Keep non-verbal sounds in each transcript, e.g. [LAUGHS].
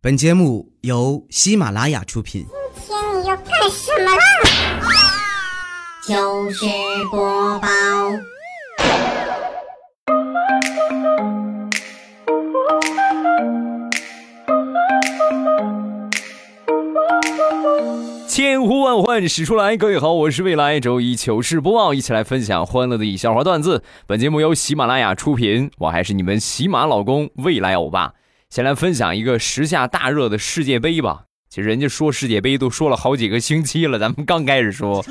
本节目由喜马拉雅出品。今天你要干什么啦？就是播报。千呼万唤始出来，各位好，我是未来周一糗事播报，一起来分享欢乐的笑话段子。本节目由喜马拉雅出品，我还是你们喜马老公未来欧巴。先来分享一个时下大热的世界杯吧。其实人家说世界杯都说了好几个星期了，咱们刚开始说。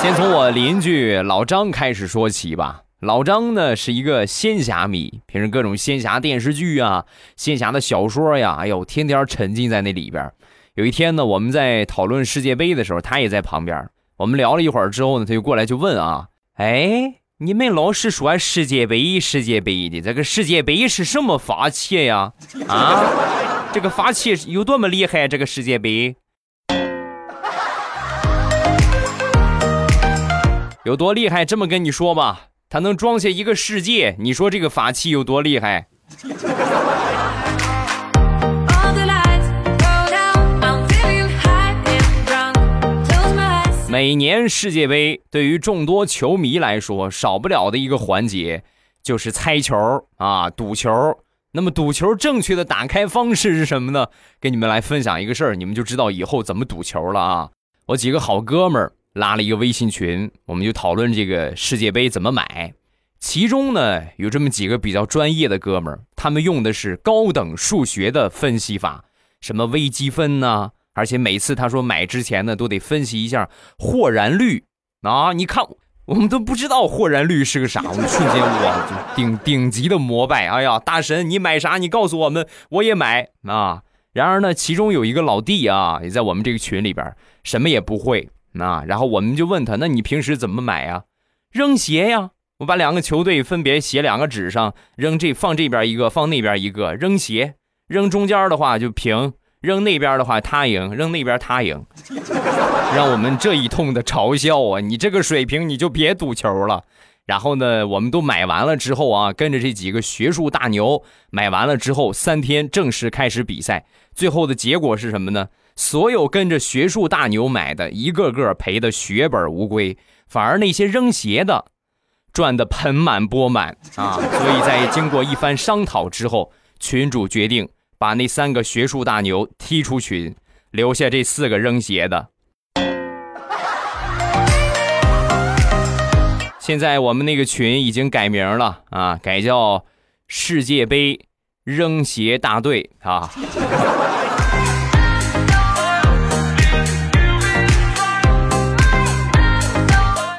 先从我邻居老张开始说起吧。老张呢是一个仙侠迷，平时各种仙侠电视剧啊、仙侠的小说呀，哎呦，天天沉浸在那里边。有一天呢，我们在讨论世界杯的时候，他也在旁边。我们聊了一会儿之后呢，他就过来就问啊：“哎。”你们老是说世界杯，世界杯的这个世界杯是什么法器呀？啊，[LAUGHS] 这个法器有多么厉害？这个世界杯 [LAUGHS] 有多厉害？这么跟你说吧，它能装下一个世界。你说这个法器有多厉害？每年世界杯对于众多球迷来说，少不了的一个环节就是猜球啊，赌球。那么赌球正确的打开方式是什么呢？给你们来分享一个事儿，你们就知道以后怎么赌球了啊！我几个好哥们儿拉了一个微信群，我们就讨论这个世界杯怎么买。其中呢，有这么几个比较专业的哥们儿，他们用的是高等数学的分析法，什么微积分呐。而且每次他说买之前呢，都得分析一下豁然率啊！你看我们都不知道豁然率是个啥，[LAUGHS] 我们瞬间哇就顶顶级的膜拜！哎呀，大神你买啥？你告诉我们，我也买啊！然而呢，其中有一个老弟啊，也在我们这个群里边，什么也不会啊。然后我们就问他，那你平时怎么买呀？扔鞋呀！我把两个球队分别写两个纸上，扔这放这边一个，放那边一个，扔鞋，扔中间的话就平。扔那边的话他赢，扔那边他赢，[LAUGHS] 让我们这一通的嘲笑啊！你这个水平你就别赌球了。然后呢，我们都买完了之后啊，跟着这几个学术大牛买完了之后，三天正式开始比赛。最后的结果是什么呢？所有跟着学术大牛买的一个个赔的血本无归，反而那些扔鞋的赚的盆满钵满啊！所以在经过一番商讨之后，群主决定。把那三个学术大牛踢出群，留下这四个扔鞋的。现在我们那个群已经改名了啊，改叫“世界杯扔鞋大队”啊。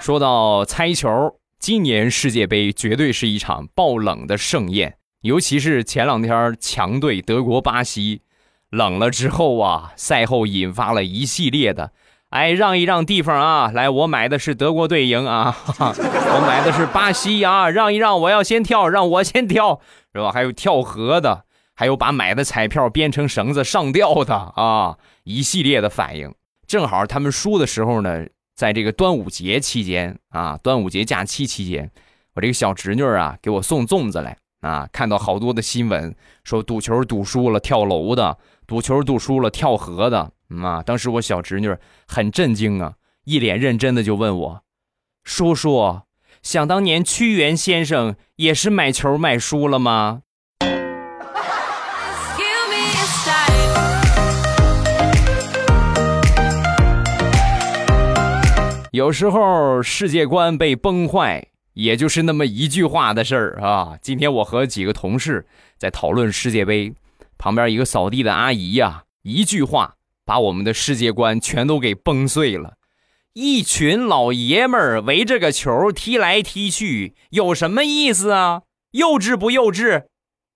说到猜球，今年世界杯绝对是一场爆冷的盛宴。尤其是前两天强队德国、巴西冷了之后啊，赛后引发了一系列的，哎，让一让地方啊，来，我买的是德国队赢啊，[LAUGHS] 我买的是巴西啊，让一让，我要先跳，让我先跳，是吧？还有跳河的，还有把买的彩票编成绳子上吊的啊，一系列的反应。正好他们输的时候呢，在这个端午节期间啊，端午节假期期间，我这个小侄女啊，给我送粽子来。啊，看到好多的新闻，说赌球赌输了跳楼的，赌球赌输了跳河的。啊，当时我小侄女很震惊啊，一脸认真的就问我：“叔叔，想当年屈原先生也是买球买输了吗？” [LAUGHS] 有时候世界观被崩坏。也就是那么一句话的事儿啊！今天我和几个同事在讨论世界杯，旁边一个扫地的阿姨呀，一句话把我们的世界观全都给崩碎了。一群老爷们儿围着个球踢来踢去，有什么意思啊？幼稚不幼稚？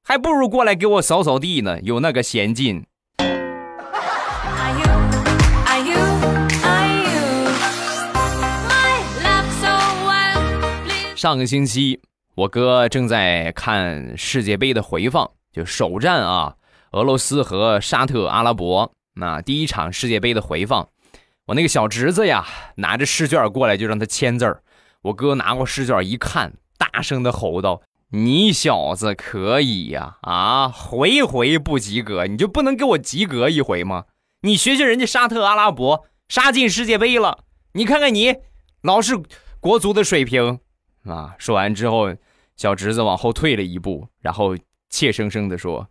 还不如过来给我扫扫地呢，有那个闲劲。上个星期，我哥正在看世界杯的回放，就首战啊，俄罗斯和沙特阿拉伯那第一场世界杯的回放。我那个小侄子呀，拿着试卷过来就让他签字儿。我哥拿过试卷一看，大声的吼道：“你小子可以呀！啊，回回不及格，你就不能给我及格一回吗？你学学人家沙特阿拉伯杀进世界杯了，你看看你，老是国足的水平啊！说完之后，小侄子往后退了一步，然后怯生生的说：“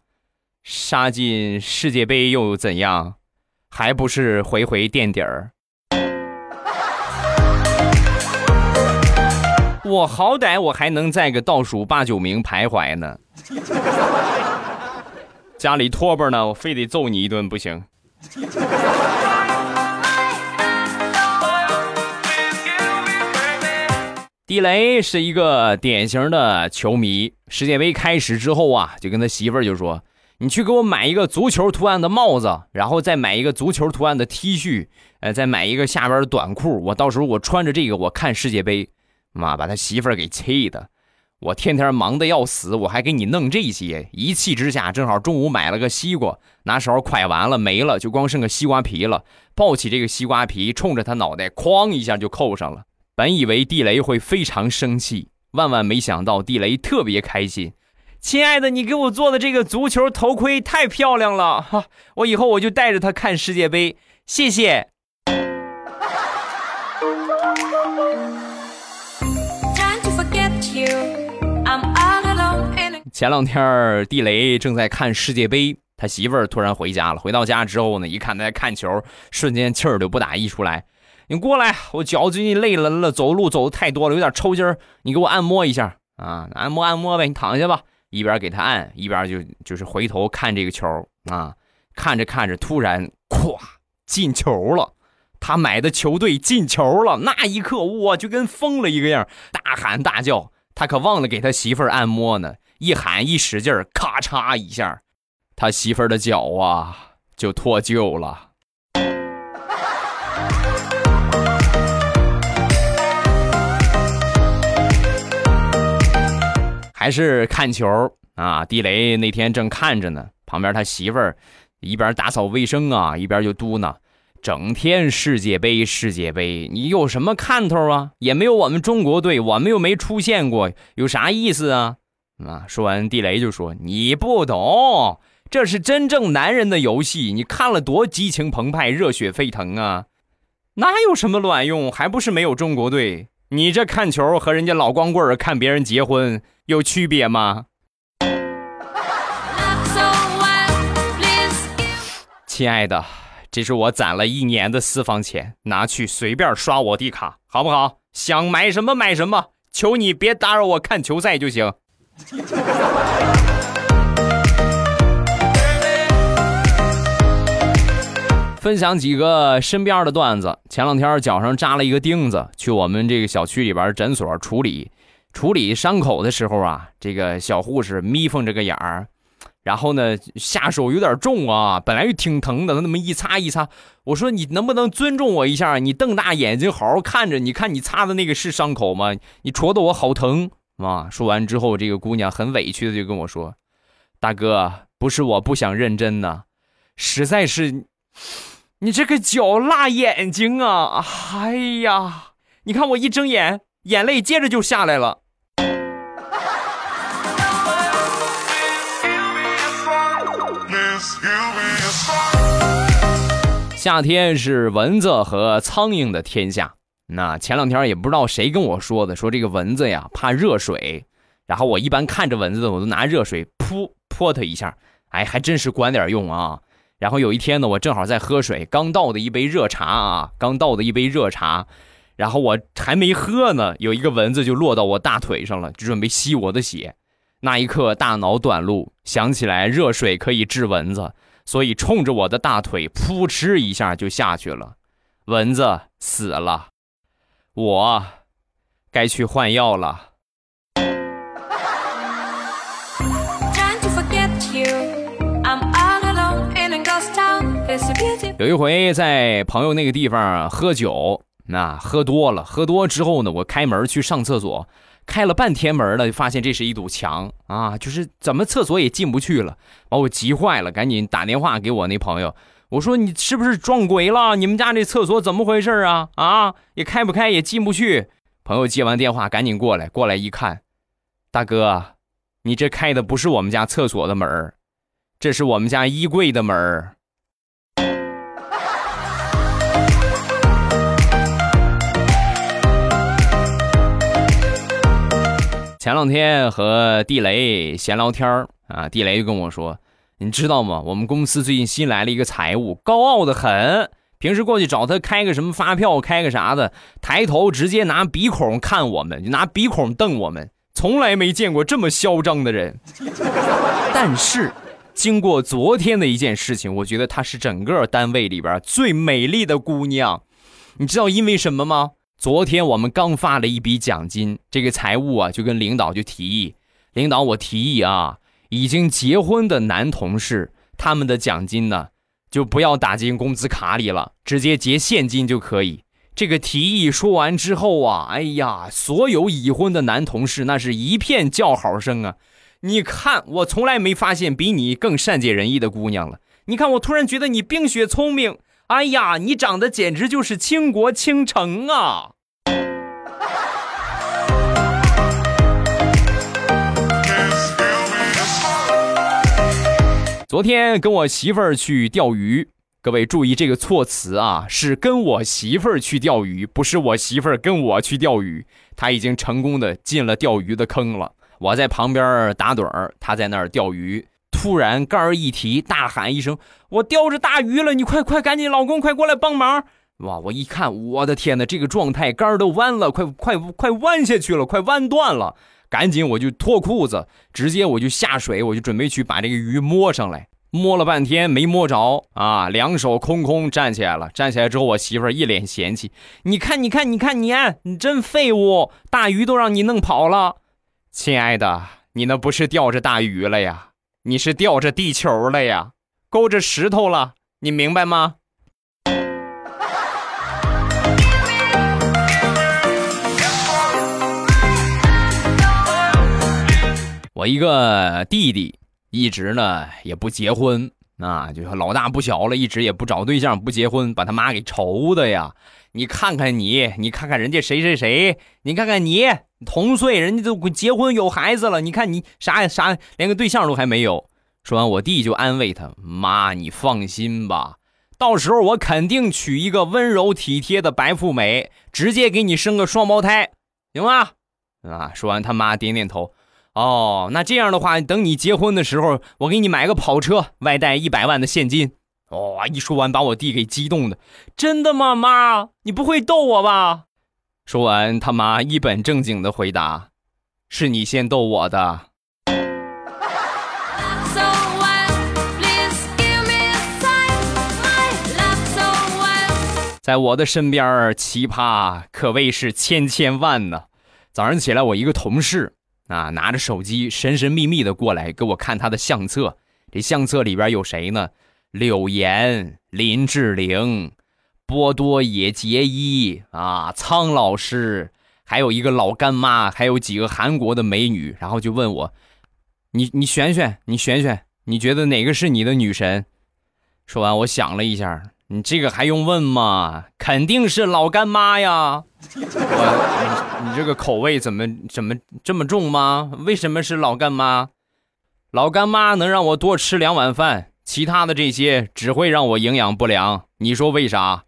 杀进世界杯又怎样？还不是回回垫底儿。”我好歹我还能在个倒数八九名徘徊呢，家里拖把呢，我非得揍你一顿不行。地雷是一个典型的球迷，世界杯开始之后啊，就跟他媳妇儿就说：“你去给我买一个足球图案的帽子，然后再买一个足球图案的 T 恤，呃，再买一个下边的短裤，我到时候我穿着这个我看世界杯。”妈把他媳妇儿给气的，我天天忙的要死，我还给你弄这些，一气之下，正好中午买了个西瓜，拿勺蒯完了没了，就光剩个西瓜皮了。抱起这个西瓜皮，冲着他脑袋哐一下就扣上了。本以为地雷会非常生气，万万没想到地雷特别开心。亲爱的，你给我做的这个足球头盔太漂亮了哈，我以后我就带着它看世界杯，谢谢。前两天地雷正在看世界杯，他媳妇儿突然回家了。回到家之后呢，一看他在看球，瞬间气儿就不打一出来。你过来，我脚最近累了了，走路走的太多了，有点抽筋儿，你给我按摩一下啊，按摩按摩呗，你躺下吧。一边给他按，一边就就是回头看这个球啊，看着看着，突然咵进球了，他买的球队进球了，那一刻我就跟疯了一个样，大喊大叫，他可忘了给他媳妇儿按摩呢。一喊一使劲儿，咔嚓一下，他媳妇儿的脚啊就脱臼了。还是看球啊！地雷那天正看着呢，旁边他媳妇儿一边打扫卫生啊，一边就嘟囔：“整天世界杯，世界杯，你有什么看头啊？也没有我们中国队，我们又没出现过，有啥意思啊？”啊！说完，地雷就说：“你不懂，这是真正男人的游戏。你看了多激情澎湃、热血沸腾啊！哪有什么卵用？还不是没有中国队？你这看球和人家老光棍看别人结婚有区别吗？”亲爱的，这是我攒了一年的私房钱，拿去随便刷我的卡，好不好？想买什么买什么，求你别打扰我看球赛就行。分享几个身边的段子。前两天脚上扎了一个钉子，去我们这个小区里边诊所处理。处理伤口的时候啊，这个小护士眯缝着个眼儿，然后呢下手有点重啊，本来就挺疼的，那么一擦一擦，我说你能不能尊重我一下？你瞪大眼睛好好看着，你看你擦的那个是伤口吗？你戳的我好疼。啊！说完之后，这个姑娘很委屈的就跟我说：“大哥，不是我不想认真呢，实在是，你这个脚辣眼睛啊！哎呀，你看我一睁眼，眼泪接着就下来了。”夏天是蚊子和苍蝇的天下。那前两天也不知道谁跟我说的，说这个蚊子呀怕热水，然后我一般看着蚊子，我都拿热水噗泼它一下，哎，还真是管点用啊。然后有一天呢，我正好在喝水，刚倒的一杯热茶啊，刚倒的一杯热茶，然后我还没喝呢，有一个蚊子就落到我大腿上了，就准备吸我的血。那一刻大脑短路，想起来热水可以治蚊子，所以冲着我的大腿噗嗤一下就下去了，蚊子死了。我该去换药了。有一回在朋友那个地方喝酒，那喝多了，喝多之后呢，我开门去上厕所，开了半天门了，发现这是一堵墙啊，就是怎么厕所也进不去了，把我急坏了，赶紧打电话给我那朋友。我说你是不是撞鬼了？你们家这厕所怎么回事啊？啊，也开不开，也进不去。朋友接完电话，赶紧过来，过来一看，大哥，你这开的不是我们家厕所的门，这是我们家衣柜的门前两天和地雷闲聊天啊，地雷就跟我说：“你知道吗？我们公司最近新来了一个财务，高傲的很。平时过去找他开个什么发票，开个啥的，抬头直接拿鼻孔看我们，就拿鼻孔瞪我们，从来没见过这么嚣张的人。但是，经过昨天的一件事情，我觉得她是整个单位里边最美丽的姑娘。你知道因为什么吗？”昨天我们刚发了一笔奖金，这个财务啊就跟领导就提议，领导我提议啊，已经结婚的男同事他们的奖金呢就不要打进工资卡里了，直接结现金就可以。这个提议说完之后啊，哎呀，所有已婚的男同事那是一片叫好声啊！你看，我从来没发现比你更善解人意的姑娘了。你看，我突然觉得你冰雪聪明。哎呀，你长得简直就是倾国倾城啊！昨天跟我媳妇儿去钓鱼，各位注意这个措辞啊，是跟我媳妇儿去钓鱼，不是我媳妇儿跟我去钓鱼。她已经成功的进了钓鱼的坑了，我在旁边打盹儿，她在那儿钓鱼。突然杆儿一提，大喊一声：“我钓着大鱼了！你快快赶紧，老公快过来帮忙！”哇！我一看，我的天哪，这个状态杆儿都弯了，快快快弯下去了，快弯断了！赶紧我就脱裤子，直接我就下水，我就准备去把这个鱼摸上来。摸了半天没摸着啊，两手空空站起来了。站起来之后，我媳妇儿一脸嫌弃：“你看，你看，你看你，你真废物！大鱼都让你弄跑了。”亲爱的，你那不是钓着大鱼了呀？你是吊着地球了呀，勾着石头了，你明白吗？我一个弟弟一直呢也不结婚啊，就是老大不小了，一直也不找对象，不结婚，把他妈给愁的呀。你看看你，你看看人家谁谁谁，你看看你。同岁，人家都结婚有孩子了，你看你啥啥，连个对象都还没有。说完，我弟就安慰他：“妈，你放心吧，到时候我肯定娶一个温柔体贴的白富美，直接给你生个双胞胎，行吗？”啊，说完，他妈点点头：“哦，那这样的话，等你结婚的时候，我给你买个跑车，外带一百万的现金。”哇！一说完，把我弟给激动的：“真的吗，妈？你不会逗我吧？”说完，他妈一本正经的回答：“是你先逗我的。”在我的身边，奇葩可谓是千千万呢。早上起来，我一个同事啊，拿着手机神神秘秘的过来给我看他的相册。这相册里边有谁呢？柳岩、林志玲。波多野结衣啊，苍老师，还有一个老干妈，还有几个韩国的美女，然后就问我：“你你选选，你选选，你觉得哪个是你的女神？”说完，我想了一下，你这个还用问吗？肯定是老干妈呀！我你你这个口味怎么怎么这么重吗？为什么是老干妈？老干妈能让我多吃两碗饭，其他的这些只会让我营养不良。你说为啥？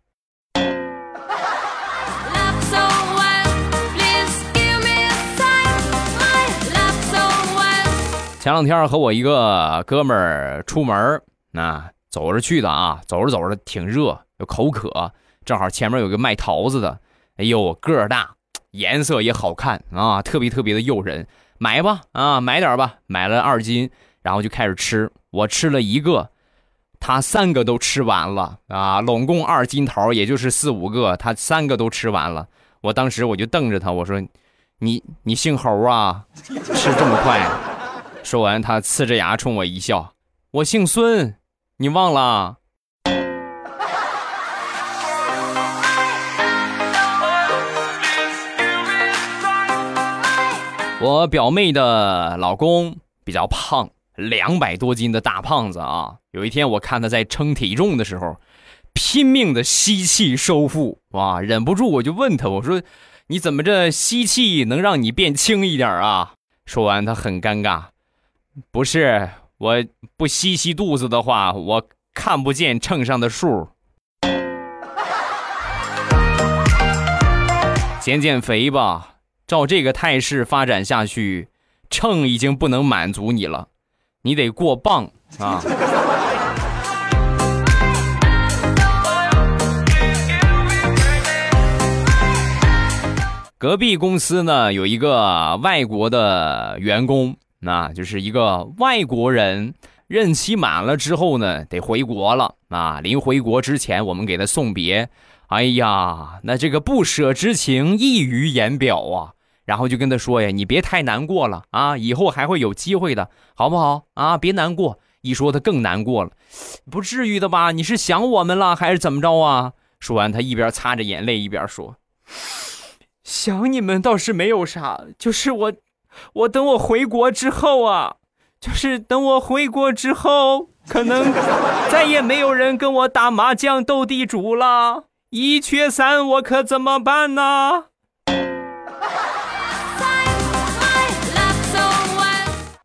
前两天和我一个哥们儿出门那走着去的啊，走着走着挺热，又口渴，正好前面有个卖桃子的，哎呦个儿大，[TSK] 颜色也好看啊，特别特别的诱人，买吧啊，买点吧，买了二斤，然后就开始吃，我吃了一个，他三个都吃完了啊，拢共二斤桃，也就是四五个，他三个都吃完了，我当时我就瞪着他，我说，你你姓侯啊，吃这么快？说完，他呲着牙冲我一笑：“我姓孙，你忘了？”我表妹的老公比较胖，两百多斤的大胖子啊。有一天，我看他在称体重的时候，拼命的吸气收腹，哇！忍不住我就问他：“我说，你怎么这吸气能让你变轻一点啊？”说完，他很尴尬。不是，我不吸吸肚子的话，我看不见秤上的数。[LAUGHS] 减减肥吧，照这个态势发展下去，秤已经不能满足你了，你得过磅啊。[LAUGHS] 隔壁公司呢有一个外国的员工，那就是一个外国人，任期满了之后呢得回国了啊。临回国之前，我们给他送别，哎呀，那这个不舍之情溢于言表啊。然后就跟他说呀：“你别太难过了啊，以后还会有机会的，好不好啊？别难过。”一说他更难过了，不至于的吧？你是想我们了还是怎么着啊？说完，他一边擦着眼泪一边说。[SIGHS] 想你们倒是没有啥，就是我，我等我回国之后啊，就是等我回国之后，可能再也没有人跟我打麻将斗地主了，一缺三，我可怎么办呢？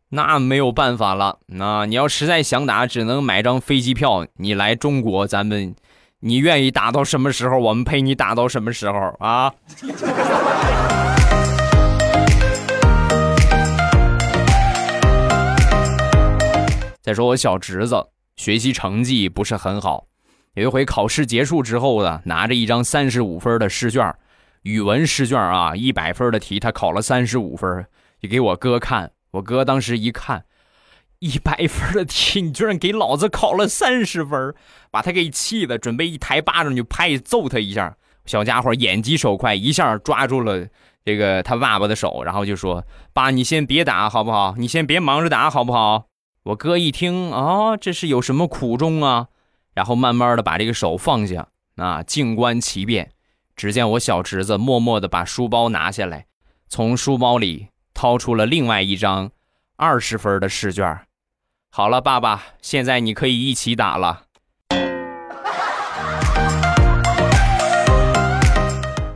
那没有办法了，那你要实在想打，只能买张飞机票，你来中国，咱们。你愿意打到什么时候，我们陪你打到什么时候啊！再说我小侄子学习成绩不是很好，有一回考试结束之后呢，拿着一张三十五分的试卷，语文试卷啊，一百分的题，他考了三十五分，就给我哥看，我哥当时一看。一百分的题，你居然给老子考了三十分，把他给气的，准备一抬巴掌就拍揍他一下。小家伙眼疾手快，一下抓住了这个他爸爸的手，然后就说：“爸，你先别打好不好？你先别忙着打好不好？”我哥一听啊，这是有什么苦衷啊？然后慢慢的把这个手放下，啊，静观其变。只见我小侄子默默的把书包拿下来，从书包里掏出了另外一张二十分的试卷。好了，爸爸，现在你可以一起打了。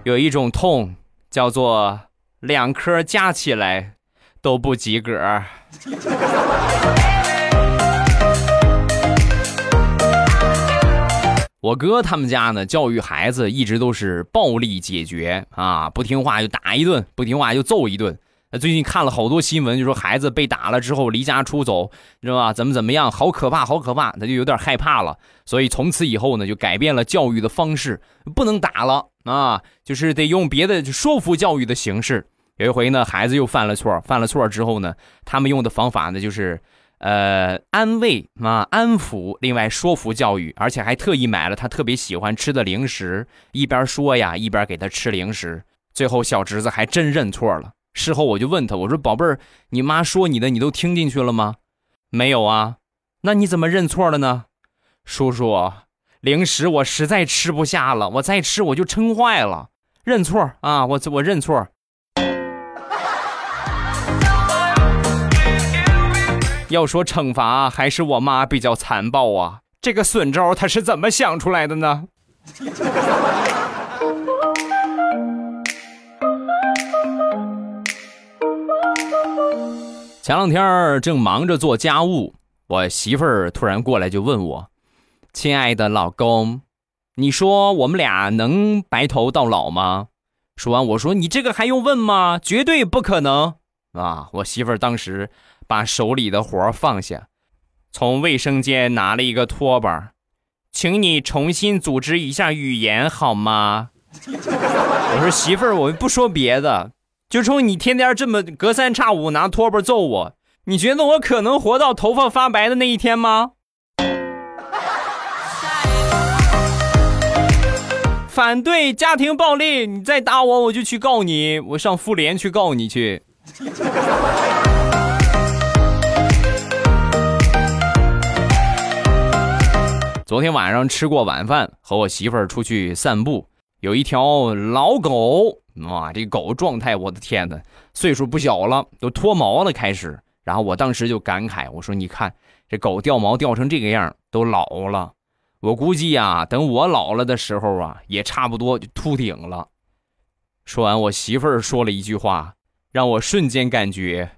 有一种痛叫做两科加起来都不及格。我哥他们家呢，教育孩子一直都是暴力解决啊，不听话就打一顿，不听话就揍一顿。最近看了好多新闻，就说孩子被打了之后离家出走，知道吧？怎么怎么样，好可怕，好可怕，他就有点害怕了。所以从此以后呢，就改变了教育的方式，不能打了啊，就是得用别的说服教育的形式。有一回呢，孩子又犯了错，犯了错之后呢，他们用的方法呢，就是呃安慰啊，安抚，另外说服教育，而且还特意买了他特别喜欢吃的零食，一边说呀，一边给他吃零食。最后小侄子还真认错了。事后我就问他，我说：“宝贝儿，你妈说你的，你都听进去了吗？”“没有啊。”“那你怎么认错了呢？”“叔叔，零食我实在吃不下了，我再吃我就撑坏了。认错啊，我我认错。”要说惩罚，还是我妈比较残暴啊。这个损招她是怎么想出来的呢？[LAUGHS] 前两天正忙着做家务，我媳妇儿突然过来就问我：“亲爱的老公，你说我们俩能白头到老吗？”说完，我说：“你这个还用问吗？绝对不可能！”啊！我媳妇儿当时把手里的活放下，从卫生间拿了一个拖把，请你重新组织一下语言好吗？[LAUGHS] 我说媳妇儿，我不说别的。就冲你天天这么隔三差五拿拖把揍我，你觉得我可能活到头发发白的那一天吗？反对家庭暴力，你再打我，我就去告你，我上妇联去告你去。昨天晚上吃过晚饭，和我媳妇儿出去散步，有一条老狗。哇，这狗状态，我的天哪，岁数不小了，都脱毛了开始。然后我当时就感慨，我说：“你看这狗掉毛掉成这个样，都老了。我估计啊，等我老了的时候啊，也差不多就秃顶了。”说完，我媳妇儿说了一句话，让我瞬间感觉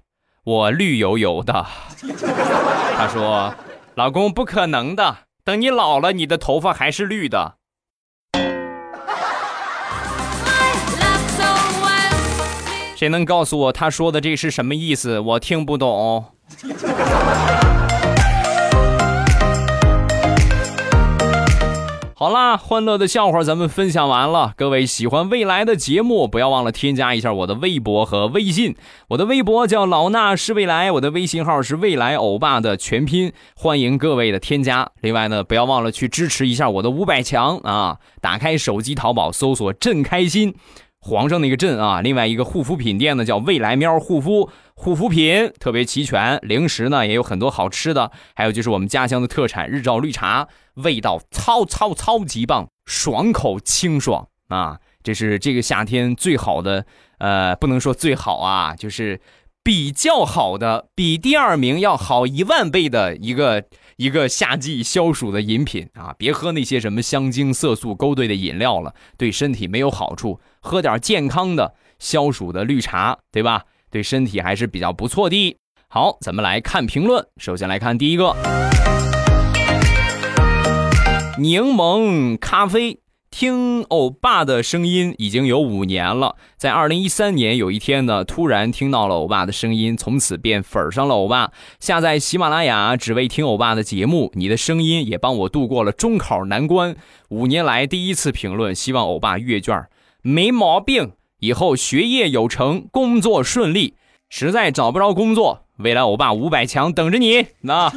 我绿油油的。她说：“老公不可能的，等你老了，你的头发还是绿的。”谁能告诉我他说的这是什么意思？我听不懂。好啦，欢乐的笑话咱们分享完了。各位喜欢未来的节目，不要忘了添加一下我的微博和微信。我的微博叫老衲是未来，我的微信号是未来欧巴的全拼，欢迎各位的添加。另外呢，不要忘了去支持一下我的五百强啊！打开手机淘宝搜索“朕开心”。皇上那个镇啊，另外一个护肤品店呢叫未来喵护肤，护肤品特别齐全，零食呢也有很多好吃的，还有就是我们家乡的特产日照绿茶，味道超超超级棒，爽口清爽啊！这是这个夏天最好的，呃，不能说最好啊，就是比较好的，比第二名要好一万倍的一个。一个夏季消暑的饮品啊，别喝那些什么香精色素勾兑的饮料了，对身体没有好处。喝点健康的消暑的绿茶，对吧？对身体还是比较不错的。好，咱们来看评论。首先来看第一个，柠檬咖啡。听欧巴的声音已经有五年了，在二零一三年有一天呢，突然听到了欧巴的声音，从此便粉上了欧巴。下载喜马拉雅，只为听欧巴的节目。你的声音也帮我度过了中考难关。五年来第一次评论，希望欧巴阅卷没毛病，以后学业有成，工作顺利。实在找不着工作，未来欧巴五百强等着你。那。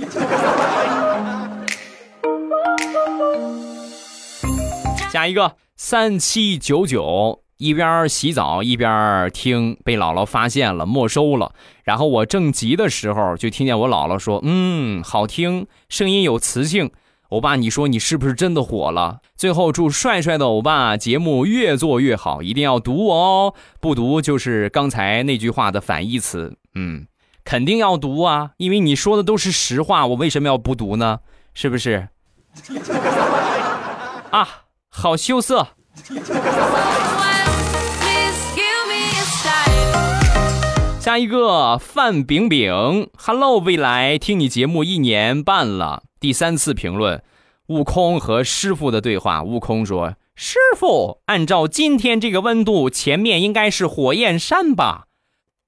下一个三七九九，一边洗澡一边听，被姥姥发现了，没收了。然后我正急的时候，就听见我姥姥说：“嗯，好听，声音有磁性。”欧巴，你说你是不是真的火了？最后祝帅帅的欧巴节目越做越好，一定要读哦，不读就是刚才那句话的反义词。嗯，肯定要读啊，因为你说的都是实话，我为什么要不读呢？是不是？啊。好羞涩。下一个范饼饼，Hello，未来听你节目一年半了，第三次评论，悟空和师傅的对话。悟空说：“师傅，按照今天这个温度，前面应该是火焰山吧？”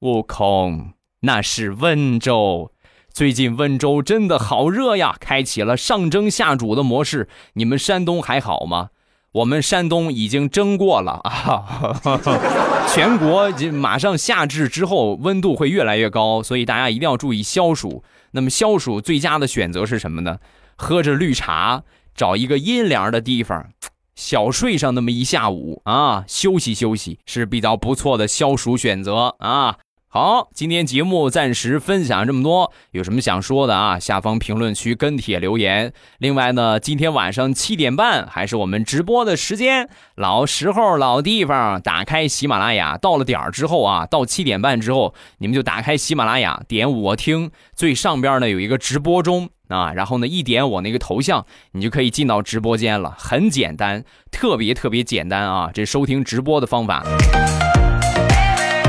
悟空，那是温州。最近温州真的好热呀，开启了上蒸下煮的模式。你们山东还好吗？我们山东已经蒸过了 [LAUGHS] 啊！[LAUGHS] 全国马上夏至之后，温度会越来越高，所以大家一定要注意消暑。那么消暑最佳的选择是什么呢？喝着绿茶，找一个阴凉的地方，小睡上那么一下午啊，休息休息是比较不错的消暑选择啊。好，今天节目暂时分享这么多，有什么想说的啊？下方评论区跟帖留言。另外呢，今天晚上七点半还是我们直播的时间，老时候老地方，打开喜马拉雅，到了点儿之后啊，到七点半之后，你们就打开喜马拉雅，点我听，最上边呢有一个直播中啊，然后呢一点我那个头像，你就可以进到直播间了，很简单，特别特别简单啊，这收听直播的方法。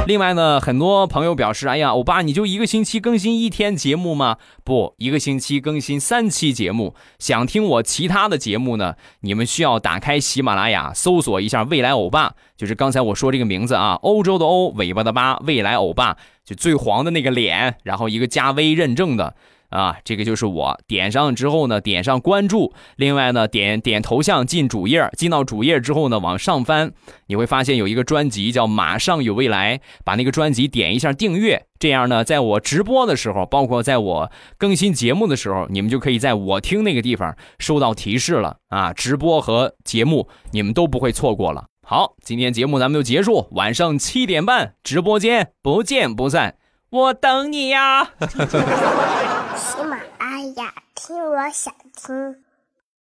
另外呢，很多朋友表示：“哎呀，欧巴，你就一个星期更新一天节目吗？不，一个星期更新三期节目。想听我其他的节目呢？你们需要打开喜马拉雅，搜索一下‘未来欧巴’，就是刚才我说这个名字啊，欧洲的欧，尾巴的巴，未来欧巴，就最黄的那个脸，然后一个加微认证的。”啊，这个就是我。点上之后呢，点上关注，另外呢，点点头像进主页，进到主页之后呢，往上翻，你会发现有一个专辑叫《马上有未来》，把那个专辑点一下订阅，这样呢，在我直播的时候，包括在我更新节目的时候，你们就可以在我听那个地方收到提示了。啊，直播和节目你们都不会错过了。好，今天节目咱们就结束，晚上七点半直播间不见不散，我等你呀。[LAUGHS] 喜马拉雅，听我想听。